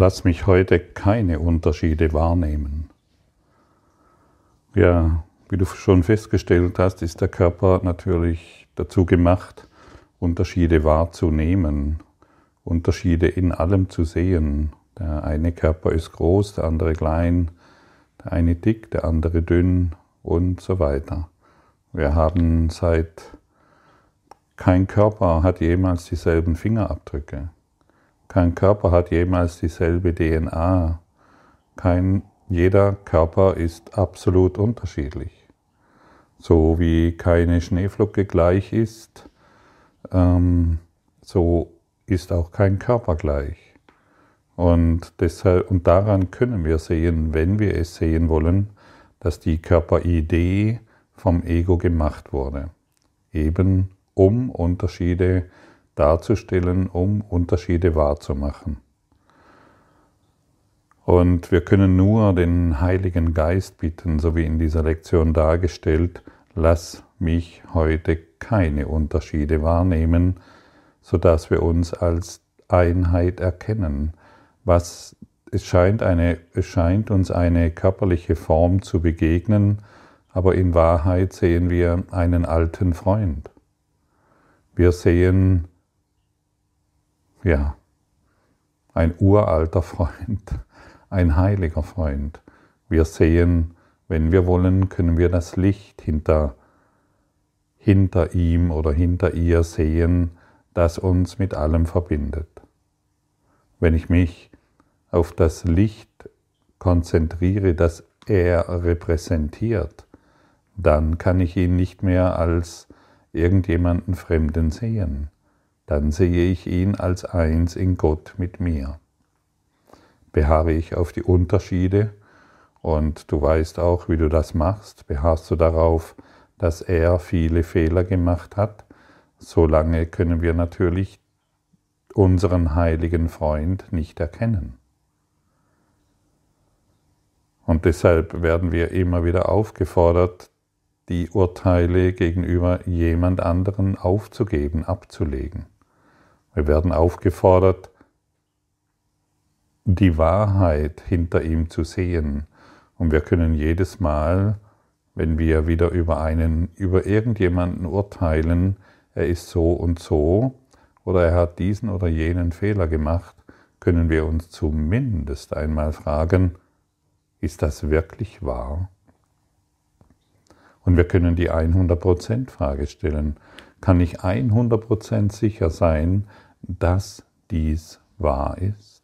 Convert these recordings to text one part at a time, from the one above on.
Lass mich heute keine Unterschiede wahrnehmen. Ja, wie du schon festgestellt hast, ist der Körper natürlich dazu gemacht, Unterschiede wahrzunehmen, Unterschiede in allem zu sehen. Der eine Körper ist groß, der andere klein, der eine dick, der andere dünn und so weiter. Wir haben seit kein Körper hat jemals dieselben Fingerabdrücke. Kein Körper hat jemals dieselbe DNA. Kein, jeder Körper ist absolut unterschiedlich. So wie keine Schneeflocke gleich ist, ähm, so ist auch kein Körper gleich. Und, deshalb, und daran können wir sehen, wenn wir es sehen wollen, dass die Körperidee vom Ego gemacht wurde. Eben um Unterschiede zu darzustellen, um Unterschiede wahrzumachen. Und wir können nur den Heiligen Geist bitten, so wie in dieser Lektion dargestellt, lass mich heute keine Unterschiede wahrnehmen, sodass wir uns als Einheit erkennen. Was, es, scheint eine, es scheint uns eine körperliche Form zu begegnen, aber in Wahrheit sehen wir einen alten Freund. Wir sehen ja, ein uralter Freund, ein heiliger Freund. Wir sehen, wenn wir wollen, können wir das Licht hinter, hinter ihm oder hinter ihr sehen, das uns mit allem verbindet. Wenn ich mich auf das Licht konzentriere, das er repräsentiert, dann kann ich ihn nicht mehr als irgendjemanden Fremden sehen dann sehe ich ihn als eins in Gott mit mir. Beharre ich auf die Unterschiede und du weißt auch, wie du das machst, beharrst du darauf, dass er viele Fehler gemacht hat, solange können wir natürlich unseren heiligen Freund nicht erkennen. Und deshalb werden wir immer wieder aufgefordert, die Urteile gegenüber jemand anderen aufzugeben, abzulegen. Wir werden aufgefordert, die Wahrheit hinter ihm zu sehen. Und wir können jedes Mal, wenn wir wieder über einen, über irgendjemanden urteilen, er ist so und so oder er hat diesen oder jenen Fehler gemacht, können wir uns zumindest einmal fragen, ist das wirklich wahr? Und wir können die 100% Frage stellen. Kann ich 100% sicher sein, dass dies wahr ist?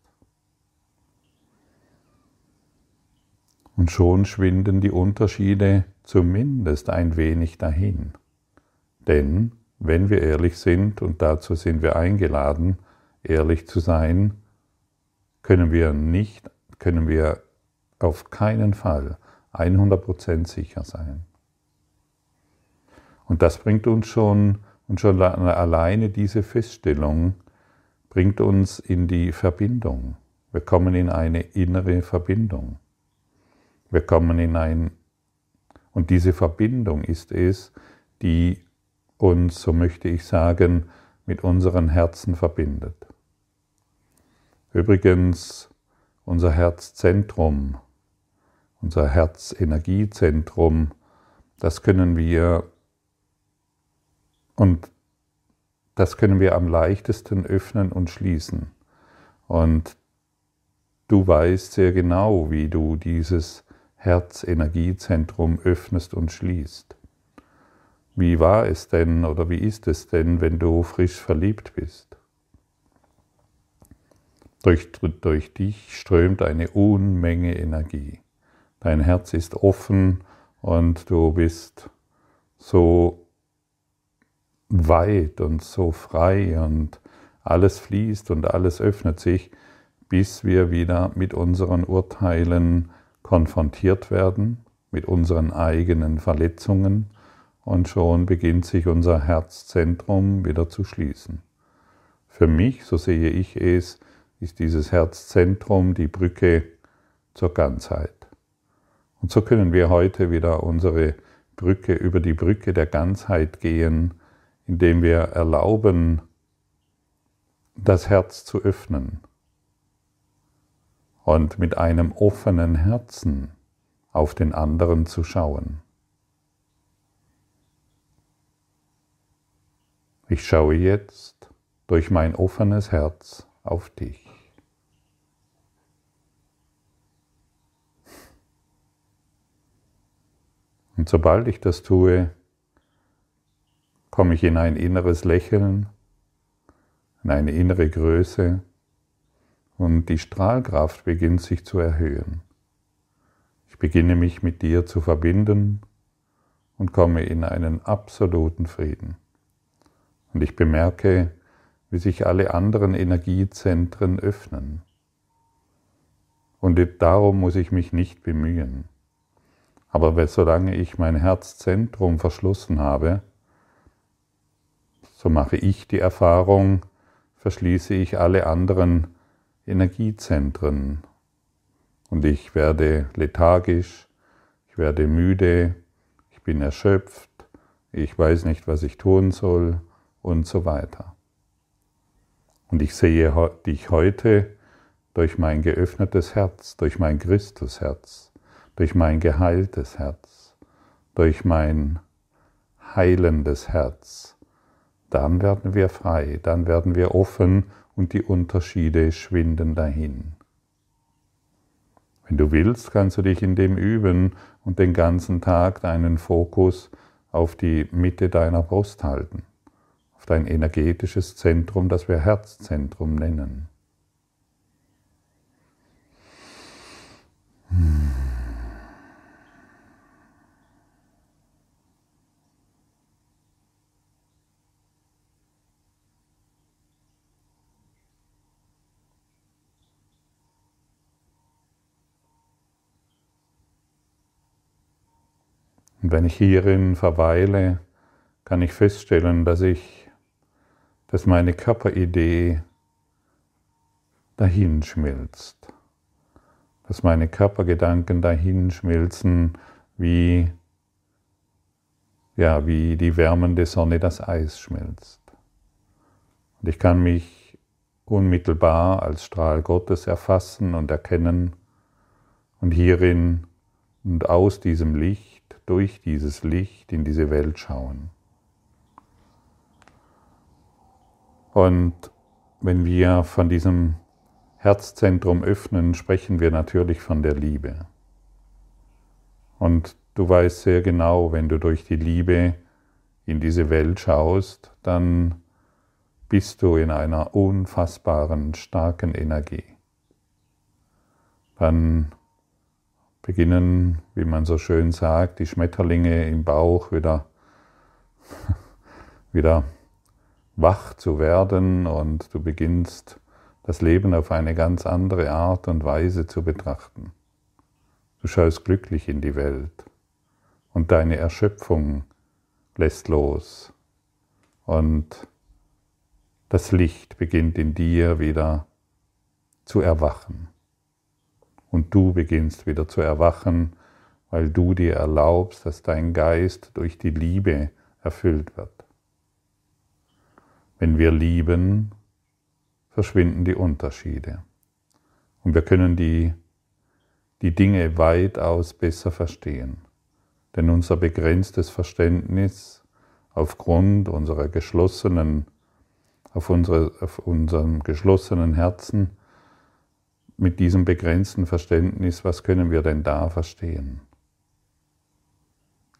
Und schon schwinden die Unterschiede zumindest ein wenig dahin. Denn wenn wir ehrlich sind, und dazu sind wir eingeladen, ehrlich zu sein, können wir nicht, können wir auf keinen Fall 100% sicher sein. Und das bringt uns schon, und schon alleine diese Feststellung bringt uns in die Verbindung. Wir kommen in eine innere Verbindung. Wir kommen in ein, und diese Verbindung ist es, die uns, so möchte ich sagen, mit unseren Herzen verbindet. Übrigens, unser Herzzentrum, unser Herzenergiezentrum, das können wir und das können wir am leichtesten öffnen und schließen. Und du weißt sehr genau, wie du dieses Herzenergiezentrum öffnest und schließt. Wie war es denn oder wie ist es denn, wenn du frisch verliebt bist? Durch, durch dich strömt eine Unmenge Energie. Dein Herz ist offen und du bist so weit und so frei und alles fließt und alles öffnet sich, bis wir wieder mit unseren Urteilen konfrontiert werden, mit unseren eigenen Verletzungen und schon beginnt sich unser Herzzentrum wieder zu schließen. Für mich, so sehe ich es, ist dieses Herzzentrum die Brücke zur Ganzheit. Und so können wir heute wieder unsere Brücke über die Brücke der Ganzheit gehen, indem wir erlauben, das Herz zu öffnen. und mit einem offenen Herzen auf den anderen zu schauen. Ich schaue jetzt durch mein offenes Herz auf dich. Und sobald ich das tue, komme ich in ein inneres Lächeln, in eine innere Größe und die Strahlkraft beginnt sich zu erhöhen. Ich beginne mich mit dir zu verbinden und komme in einen absoluten Frieden. Und ich bemerke, wie sich alle anderen Energiezentren öffnen. Und darum muss ich mich nicht bemühen. Aber solange ich mein Herzzentrum verschlossen habe, so mache ich die Erfahrung, verschließe ich alle anderen Energiezentren und ich werde lethargisch, ich werde müde, ich bin erschöpft, ich weiß nicht, was ich tun soll und so weiter. Und ich sehe dich heute durch mein geöffnetes Herz, durch mein Christusherz, durch mein geheiltes Herz, durch mein heilendes Herz. Dann werden wir frei, dann werden wir offen und die Unterschiede schwinden dahin. Wenn du willst, kannst du dich in dem üben und den ganzen Tag deinen Fokus auf die Mitte deiner Brust halten, auf dein energetisches Zentrum, das wir Herzzentrum nennen. Hm. Und wenn ich hierin verweile, kann ich feststellen, dass ich, dass meine Körperidee dahinschmilzt, dass meine Körpergedanken dahinschmilzen wie, ja, wie die wärmende Sonne das Eis schmilzt. Und ich kann mich unmittelbar als Strahl Gottes erfassen und erkennen und hierin und aus diesem Licht durch dieses Licht in diese Welt schauen. Und wenn wir von diesem Herzzentrum öffnen, sprechen wir natürlich von der Liebe. Und du weißt sehr genau, wenn du durch die Liebe in diese Welt schaust, dann bist du in einer unfassbaren, starken Energie. Dann beginnen, wie man so schön sagt, die Schmetterlinge im Bauch wieder, wieder wach zu werden und du beginnst das Leben auf eine ganz andere Art und Weise zu betrachten. Du schaust glücklich in die Welt und deine Erschöpfung lässt los und das Licht beginnt in dir wieder zu erwachen und du beginnst wieder zu erwachen, weil du dir erlaubst, dass dein Geist durch die Liebe erfüllt wird. Wenn wir lieben, verschwinden die Unterschiede und wir können die, die Dinge weitaus besser verstehen. Denn unser begrenztes Verständnis aufgrund unserer geschlossenen, auf, unsere, auf unserem geschlossenen Herzen mit diesem begrenzten Verständnis, was können wir denn da verstehen?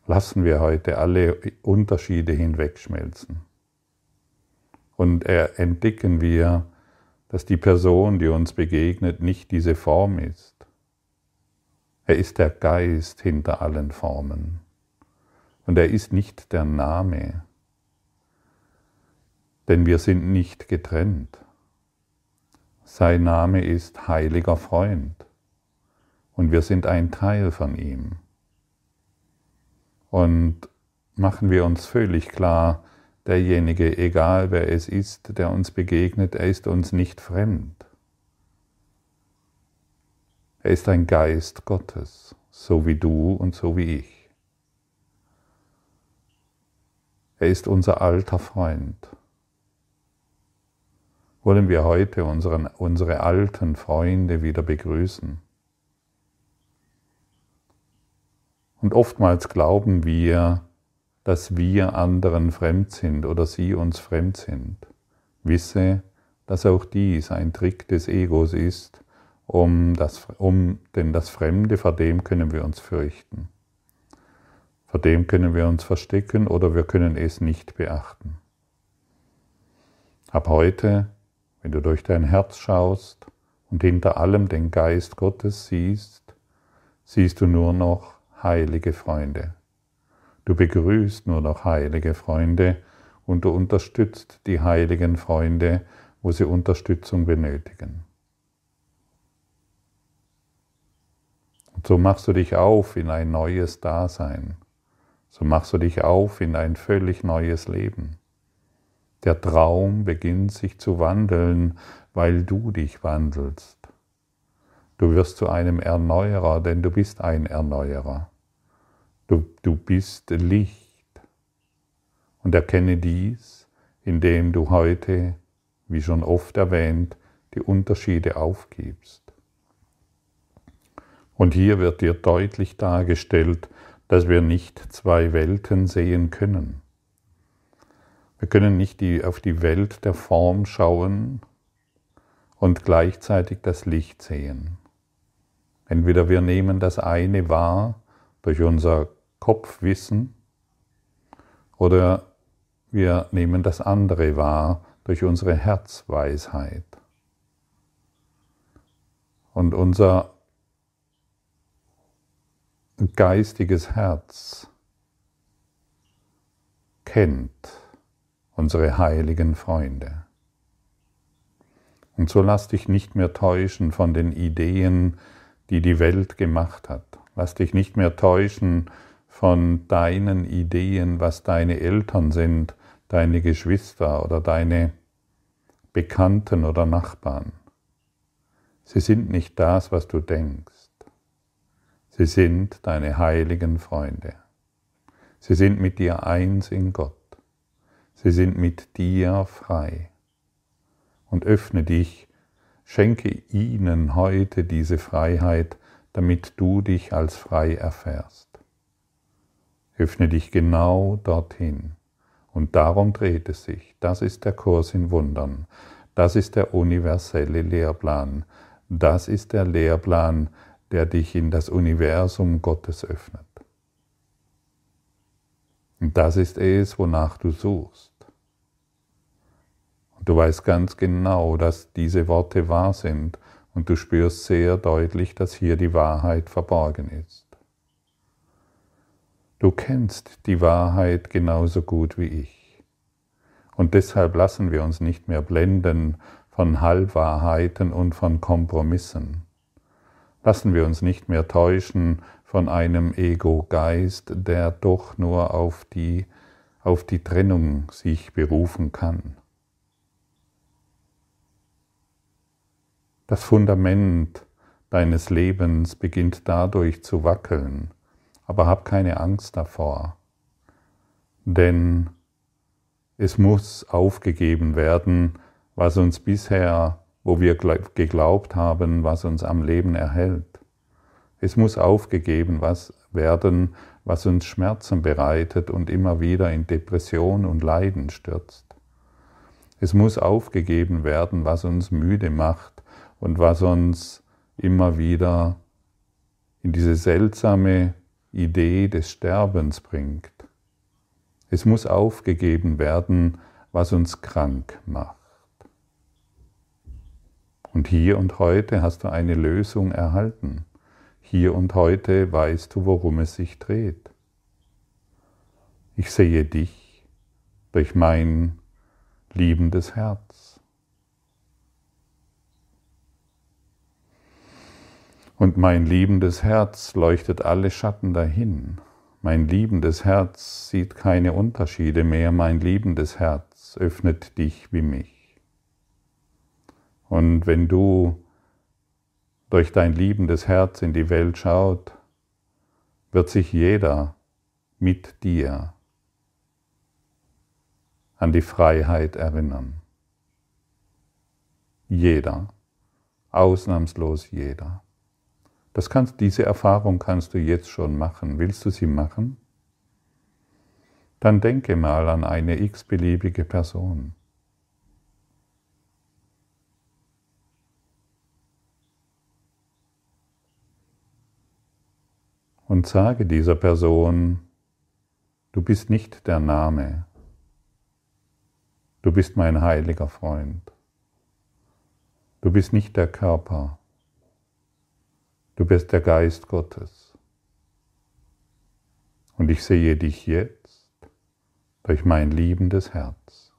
Lassen wir heute alle Unterschiede hinwegschmelzen. Und entdecken wir, dass die Person, die uns begegnet, nicht diese Form ist. Er ist der Geist hinter allen Formen. Und er ist nicht der Name. Denn wir sind nicht getrennt. Sein Name ist heiliger Freund und wir sind ein Teil von ihm. Und machen wir uns völlig klar, derjenige, egal wer es ist, der uns begegnet, er ist uns nicht fremd. Er ist ein Geist Gottes, so wie du und so wie ich. Er ist unser alter Freund. Wollen wir heute unseren, unsere alten Freunde wieder begrüßen. Und oftmals glauben wir, dass wir anderen fremd sind oder sie uns fremd sind. Wisse, dass auch dies ein Trick des Egos ist, um das, um, denn das Fremde, vor dem können wir uns fürchten. Vor dem können wir uns verstecken oder wir können es nicht beachten. Ab heute, wenn du durch dein Herz schaust und hinter allem den Geist Gottes siehst, siehst du nur noch heilige Freunde. Du begrüßt nur noch heilige Freunde und du unterstützt die heiligen Freunde, wo sie Unterstützung benötigen. Und so machst du dich auf in ein neues Dasein. So machst du dich auf in ein völlig neues Leben. Der Traum beginnt sich zu wandeln, weil du dich wandelst. Du wirst zu einem Erneuerer, denn du bist ein Erneuerer. Du, du bist Licht. Und erkenne dies, indem du heute, wie schon oft erwähnt, die Unterschiede aufgibst. Und hier wird dir deutlich dargestellt, dass wir nicht zwei Welten sehen können. Wir können nicht die, auf die Welt der Form schauen und gleichzeitig das Licht sehen. Entweder wir nehmen das eine wahr durch unser Kopfwissen oder wir nehmen das andere wahr durch unsere Herzweisheit. Und unser geistiges Herz kennt unsere heiligen Freunde. Und so lass dich nicht mehr täuschen von den Ideen, die die Welt gemacht hat. Lass dich nicht mehr täuschen von deinen Ideen, was deine Eltern sind, deine Geschwister oder deine Bekannten oder Nachbarn. Sie sind nicht das, was du denkst. Sie sind deine heiligen Freunde. Sie sind mit dir eins in Gott. Sie sind mit dir frei. Und öffne dich, schenke ihnen heute diese Freiheit, damit du dich als frei erfährst. Öffne dich genau dorthin. Und darum dreht es sich. Das ist der Kurs in Wundern. Das ist der universelle Lehrplan. Das ist der Lehrplan, der dich in das Universum Gottes öffnet. Und das ist es, wonach du suchst. Du weißt ganz genau, dass diese Worte wahr sind und du spürst sehr deutlich, dass hier die Wahrheit verborgen ist. Du kennst die Wahrheit genauso gut wie ich. Und deshalb lassen wir uns nicht mehr blenden von Halbwahrheiten und von Kompromissen. Lassen wir uns nicht mehr täuschen von einem Ego-Geist, der doch nur auf die, auf die Trennung sich berufen kann. Das Fundament deines Lebens beginnt dadurch zu wackeln, aber hab keine Angst davor, denn es muss aufgegeben werden, was uns bisher wo wir geglaubt haben, was uns am Leben erhält. Es muss aufgegeben was werden, was uns Schmerzen bereitet und immer wieder in Depression und Leiden stürzt. Es muss aufgegeben werden, was uns müde macht und was uns immer wieder in diese seltsame Idee des Sterbens bringt. Es muss aufgegeben werden, was uns krank macht. Und hier und heute hast du eine Lösung erhalten. Hier und heute weißt du, worum es sich dreht. Ich sehe dich durch mein liebendes Herz. Und mein liebendes Herz leuchtet alle Schatten dahin. Mein liebendes Herz sieht keine Unterschiede mehr. Mein liebendes Herz öffnet dich wie mich. Und wenn du durch dein liebendes Herz in die Welt schaut, wird sich jeder mit dir an die Freiheit erinnern. Jeder. Ausnahmslos jeder. Das kannst, diese Erfahrung kannst du jetzt schon machen. Willst du sie machen? Dann denke mal an eine x-beliebige Person. Und sage dieser Person, du bist nicht der Name, du bist mein heiliger Freund, du bist nicht der Körper, Du bist der Geist Gottes. Und ich sehe dich jetzt durch mein liebendes Herz.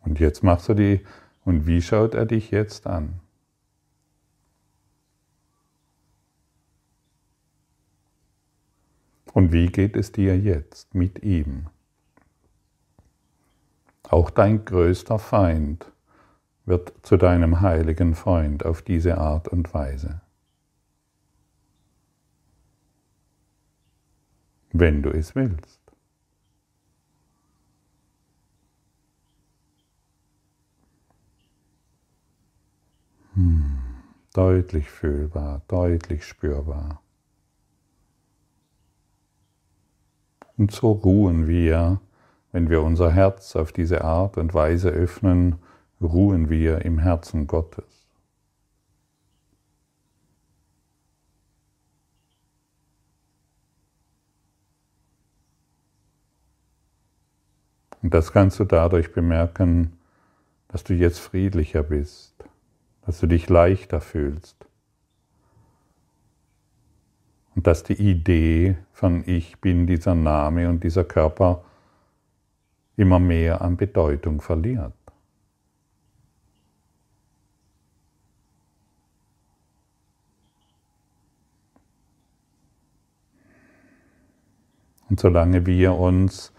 Und jetzt machst du die und wie schaut er dich jetzt an? Und wie geht es dir jetzt mit ihm? Auch dein größter Feind wird zu deinem heiligen Freund auf diese Art und Weise. Wenn du es willst. Deutlich fühlbar, deutlich spürbar. Und so ruhen wir, wenn wir unser Herz auf diese Art und Weise öffnen, ruhen wir im Herzen Gottes. Und das kannst du dadurch bemerken, dass du jetzt friedlicher bist, dass du dich leichter fühlst. Und dass die Idee von Ich bin dieser Name und dieser Körper immer mehr an Bedeutung verliert. Und solange wir uns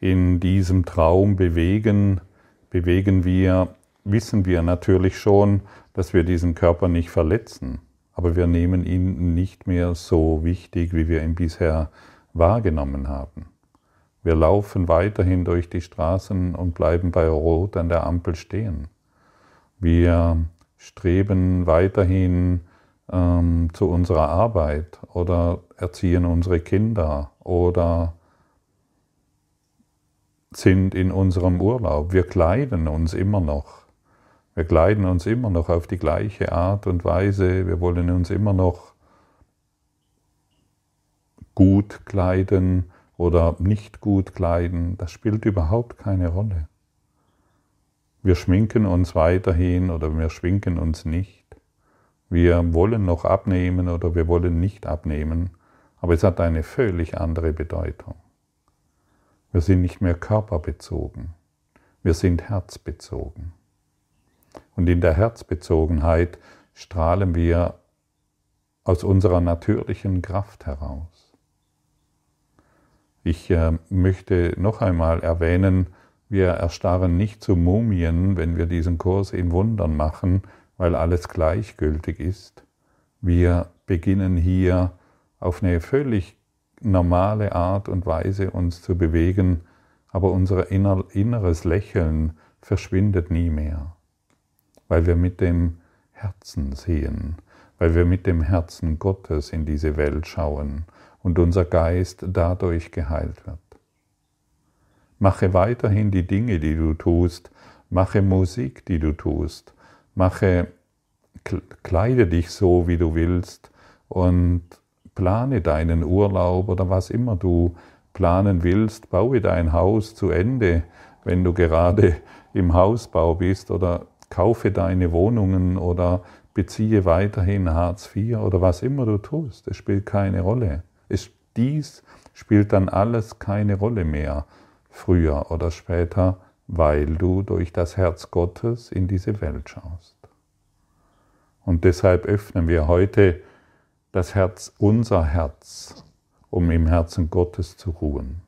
in diesem Traum bewegen, bewegen wir, wissen wir natürlich schon, dass wir diesen Körper nicht verletzen, aber wir nehmen ihn nicht mehr so wichtig, wie wir ihn bisher wahrgenommen haben. Wir laufen weiterhin durch die Straßen und bleiben bei Rot an der Ampel stehen. Wir streben weiterhin ähm, zu unserer Arbeit oder erziehen unsere Kinder oder sind in unserem Urlaub. Wir kleiden uns immer noch. Wir kleiden uns immer noch auf die gleiche Art und Weise. Wir wollen uns immer noch gut kleiden oder nicht gut kleiden. Das spielt überhaupt keine Rolle. Wir schminken uns weiterhin oder wir schminken uns nicht. Wir wollen noch abnehmen oder wir wollen nicht abnehmen, aber es hat eine völlig andere Bedeutung. Wir sind nicht mehr körperbezogen, wir sind herzbezogen. Und in der Herzbezogenheit strahlen wir aus unserer natürlichen Kraft heraus. Ich äh, möchte noch einmal erwähnen, wir erstarren nicht zu Mumien, wenn wir diesen Kurs in Wundern machen, weil alles gleichgültig ist. Wir beginnen hier auf eine völlig normale Art und Weise uns zu bewegen, aber unser inneres Lächeln verschwindet nie mehr weil wir mit dem Herzen sehen, weil wir mit dem Herzen Gottes in diese Welt schauen und unser Geist dadurch geheilt wird. Mache weiterhin die Dinge, die du tust, mache Musik, die du tust, mache, kleide dich so, wie du willst und plane deinen Urlaub oder was immer du planen willst, baue dein Haus zu Ende, wenn du gerade im Hausbau bist oder kaufe deine Wohnungen oder beziehe weiterhin Hartz IV oder was immer du tust. Es spielt keine Rolle. Es, dies spielt dann alles keine Rolle mehr, früher oder später, weil du durch das Herz Gottes in diese Welt schaust. Und deshalb öffnen wir heute das Herz, unser Herz, um im Herzen Gottes zu ruhen.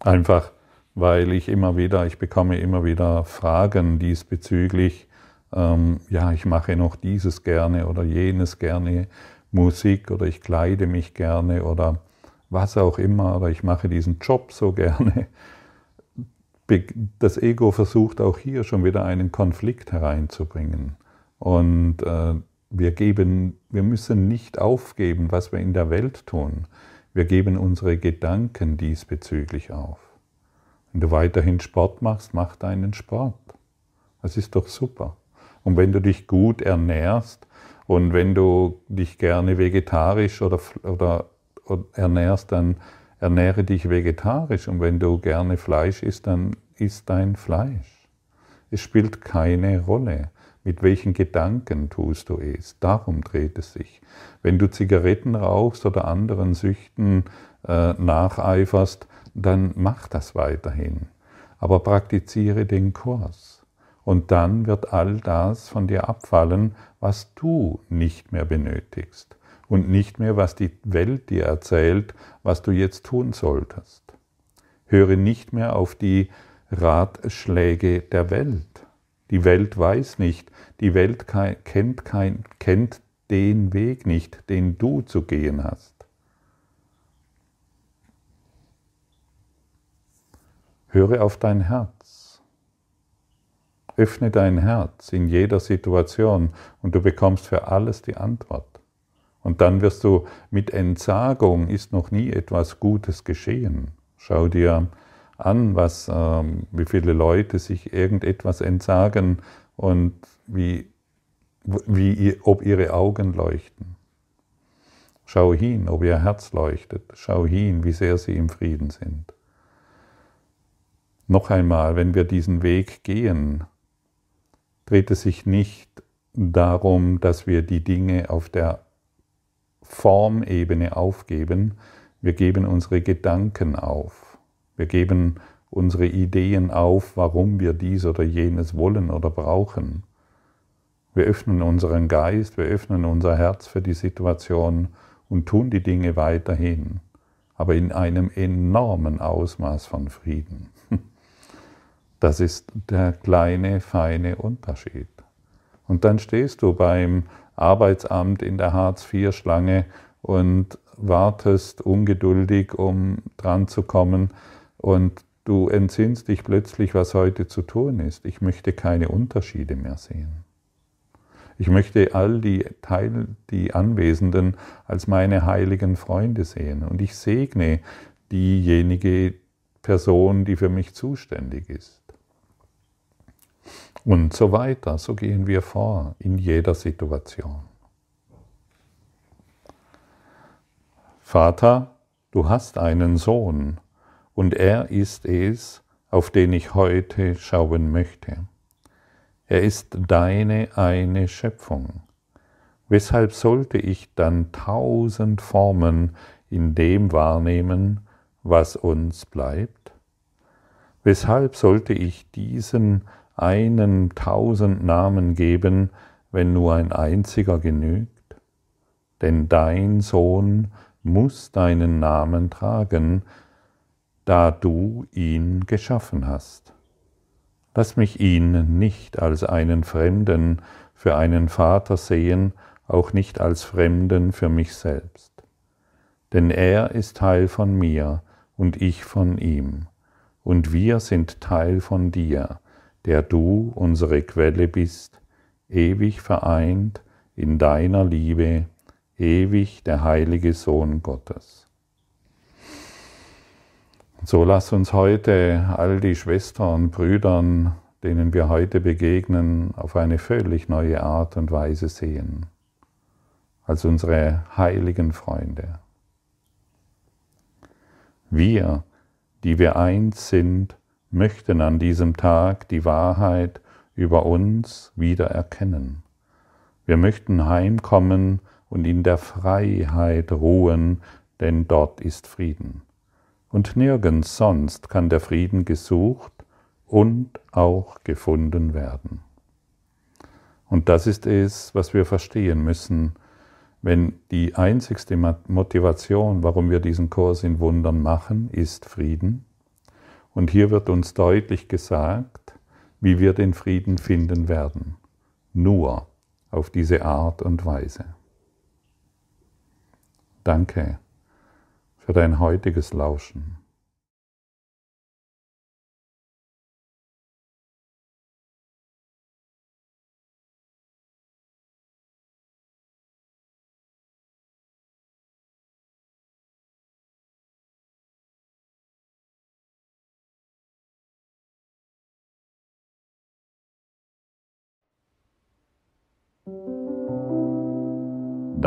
Einfach weil ich immer wieder, ich bekomme immer wieder Fragen diesbezüglich, ähm, ja, ich mache noch dieses gerne oder jenes gerne, Musik oder ich kleide mich gerne oder was auch immer oder ich mache diesen Job so gerne. Das Ego versucht auch hier schon wieder einen Konflikt hereinzubringen. Und äh, wir, geben, wir müssen nicht aufgeben, was wir in der Welt tun. Wir geben unsere Gedanken diesbezüglich auf. Wenn du weiterhin Sport machst, mach deinen Sport. Das ist doch super. Und wenn du dich gut ernährst und wenn du dich gerne vegetarisch oder, oder, oder ernährst, dann ernähre dich vegetarisch. Und wenn du gerne Fleisch isst, dann isst dein Fleisch. Es spielt keine Rolle, mit welchen Gedanken tust du es. Darum dreht es sich. Wenn du Zigaretten rauchst oder anderen Süchten äh, nacheiferst, dann mach das weiterhin. Aber praktiziere den Kurs. Und dann wird all das von dir abfallen, was du nicht mehr benötigst. Und nicht mehr, was die Welt dir erzählt, was du jetzt tun solltest. Höre nicht mehr auf die Ratschläge der Welt. Die Welt weiß nicht, die Welt kennt, kein, kennt den Weg nicht, den du zu gehen hast. Höre auf dein Herz. Öffne dein Herz in jeder Situation und du bekommst für alles die Antwort. Und dann wirst du mit Entsagung ist noch nie etwas Gutes geschehen. Schau dir an, was, ähm, wie viele Leute sich irgendetwas entsagen und wie, wie, ob ihre Augen leuchten. Schau hin, ob ihr Herz leuchtet. Schau hin, wie sehr sie im Frieden sind. Noch einmal, wenn wir diesen Weg gehen, dreht es sich nicht darum, dass wir die Dinge auf der Formebene aufgeben, wir geben unsere Gedanken auf, wir geben unsere Ideen auf, warum wir dies oder jenes wollen oder brauchen. Wir öffnen unseren Geist, wir öffnen unser Herz für die Situation und tun die Dinge weiterhin, aber in einem enormen Ausmaß von Frieden. Das ist der kleine, feine Unterschied. Und dann stehst du beim Arbeitsamt in der Hartz-IV-Schlange und wartest ungeduldig, um dran zu kommen und du entsinnst dich plötzlich, was heute zu tun ist. Ich möchte keine Unterschiede mehr sehen. Ich möchte all die Teil, die Anwesenden als meine heiligen Freunde sehen und ich segne diejenige Person, die für mich zuständig ist. Und so weiter, so gehen wir vor in jeder Situation. Vater, du hast einen Sohn, und er ist es, auf den ich heute schauen möchte. Er ist deine eine Schöpfung. Weshalb sollte ich dann tausend Formen in dem wahrnehmen, was uns bleibt? Weshalb sollte ich diesen einen tausend Namen geben, wenn nur ein einziger genügt? Denn dein Sohn muss deinen Namen tragen, da du ihn geschaffen hast. Lass mich ihn nicht als einen Fremden für einen Vater sehen, auch nicht als Fremden für mich selbst. Denn er ist Teil von mir und ich von ihm, und wir sind Teil von dir, der du unsere Quelle bist, ewig vereint in deiner Liebe, ewig der heilige Sohn Gottes. So lass uns heute all die Schwestern und Brüdern, denen wir heute begegnen, auf eine völlig neue Art und Weise sehen, als unsere heiligen Freunde. Wir, die wir eins sind, möchten an diesem Tag die Wahrheit über uns wieder erkennen. Wir möchten heimkommen und in der Freiheit ruhen, denn dort ist Frieden. Und nirgends sonst kann der Frieden gesucht und auch gefunden werden. Und das ist es, was wir verstehen müssen, wenn die einzigste Motivation, warum wir diesen Kurs in Wundern machen, ist Frieden, Und hier wird uns deutlich gesagt, wie wir den Frieden finden werden. Nur auf diese Art und Weise. Danke für dein heutiges Lauschen.